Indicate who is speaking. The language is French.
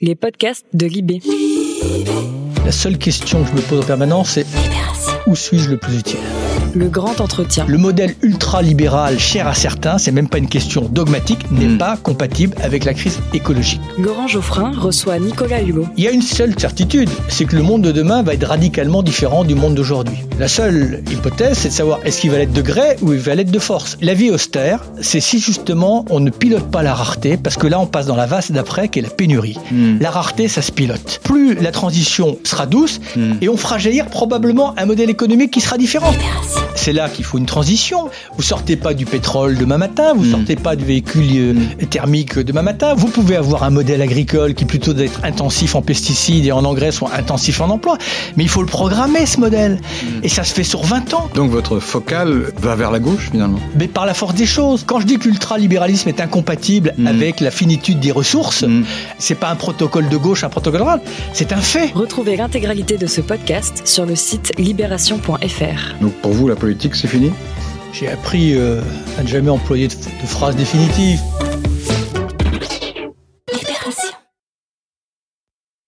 Speaker 1: les podcasts de Libé.
Speaker 2: La seule question que je me pose en permanence, c'est où suis-je le plus utile?
Speaker 1: Le grand entretien.
Speaker 2: Le modèle ultra-libéral, cher à certains, c'est même pas une question dogmatique, n'est
Speaker 3: Mm.
Speaker 2: pas compatible avec la crise écologique.
Speaker 1: Laurent Geoffrin reçoit Nicolas Hulot.
Speaker 2: Il y a une seule certitude, c'est que le monde de demain va être radicalement différent du monde d'aujourd'hui. La seule hypothèse, c'est de savoir est-ce qu'il va l'être de gré ou il va l'être de force. La vie austère, c'est si justement on ne pilote pas la rareté, parce que là on passe dans la vase d'après qui est la pénurie.
Speaker 3: Mm.
Speaker 2: La rareté, ça se pilote. Plus la transition sera douce,
Speaker 3: Mm.
Speaker 2: et on fera jaillir probablement un modèle économique qui sera différent. C'est là qu'il faut une transition. Vous sortez pas du pétrole demain matin, vous
Speaker 3: Mm.
Speaker 2: sortez pas du véhicule euh, thermique demain matin. Vous pouvez avoir un modèle agricole qui plutôt d'être intensif en pesticides et en engrais soit intensif en emploi. Mais il faut le programmer ce modèle. Et ça se fait sur 20 ans.
Speaker 3: Donc votre focale va vers la gauche finalement?
Speaker 2: Mais par la force des choses. Quand je dis que l'ultralibéralisme est incompatible
Speaker 3: Mm.
Speaker 2: avec la finitude des ressources,
Speaker 3: Mm.
Speaker 2: c'est pas un protocole de gauche, un protocole de droite. C'est un fait.
Speaker 1: Retrouvez l'intégralité de ce podcast sur le site libération.fr.
Speaker 3: Donc pour vous la c'est fini?
Speaker 2: J'ai appris euh, à ne jamais employer de, de phrases définitives.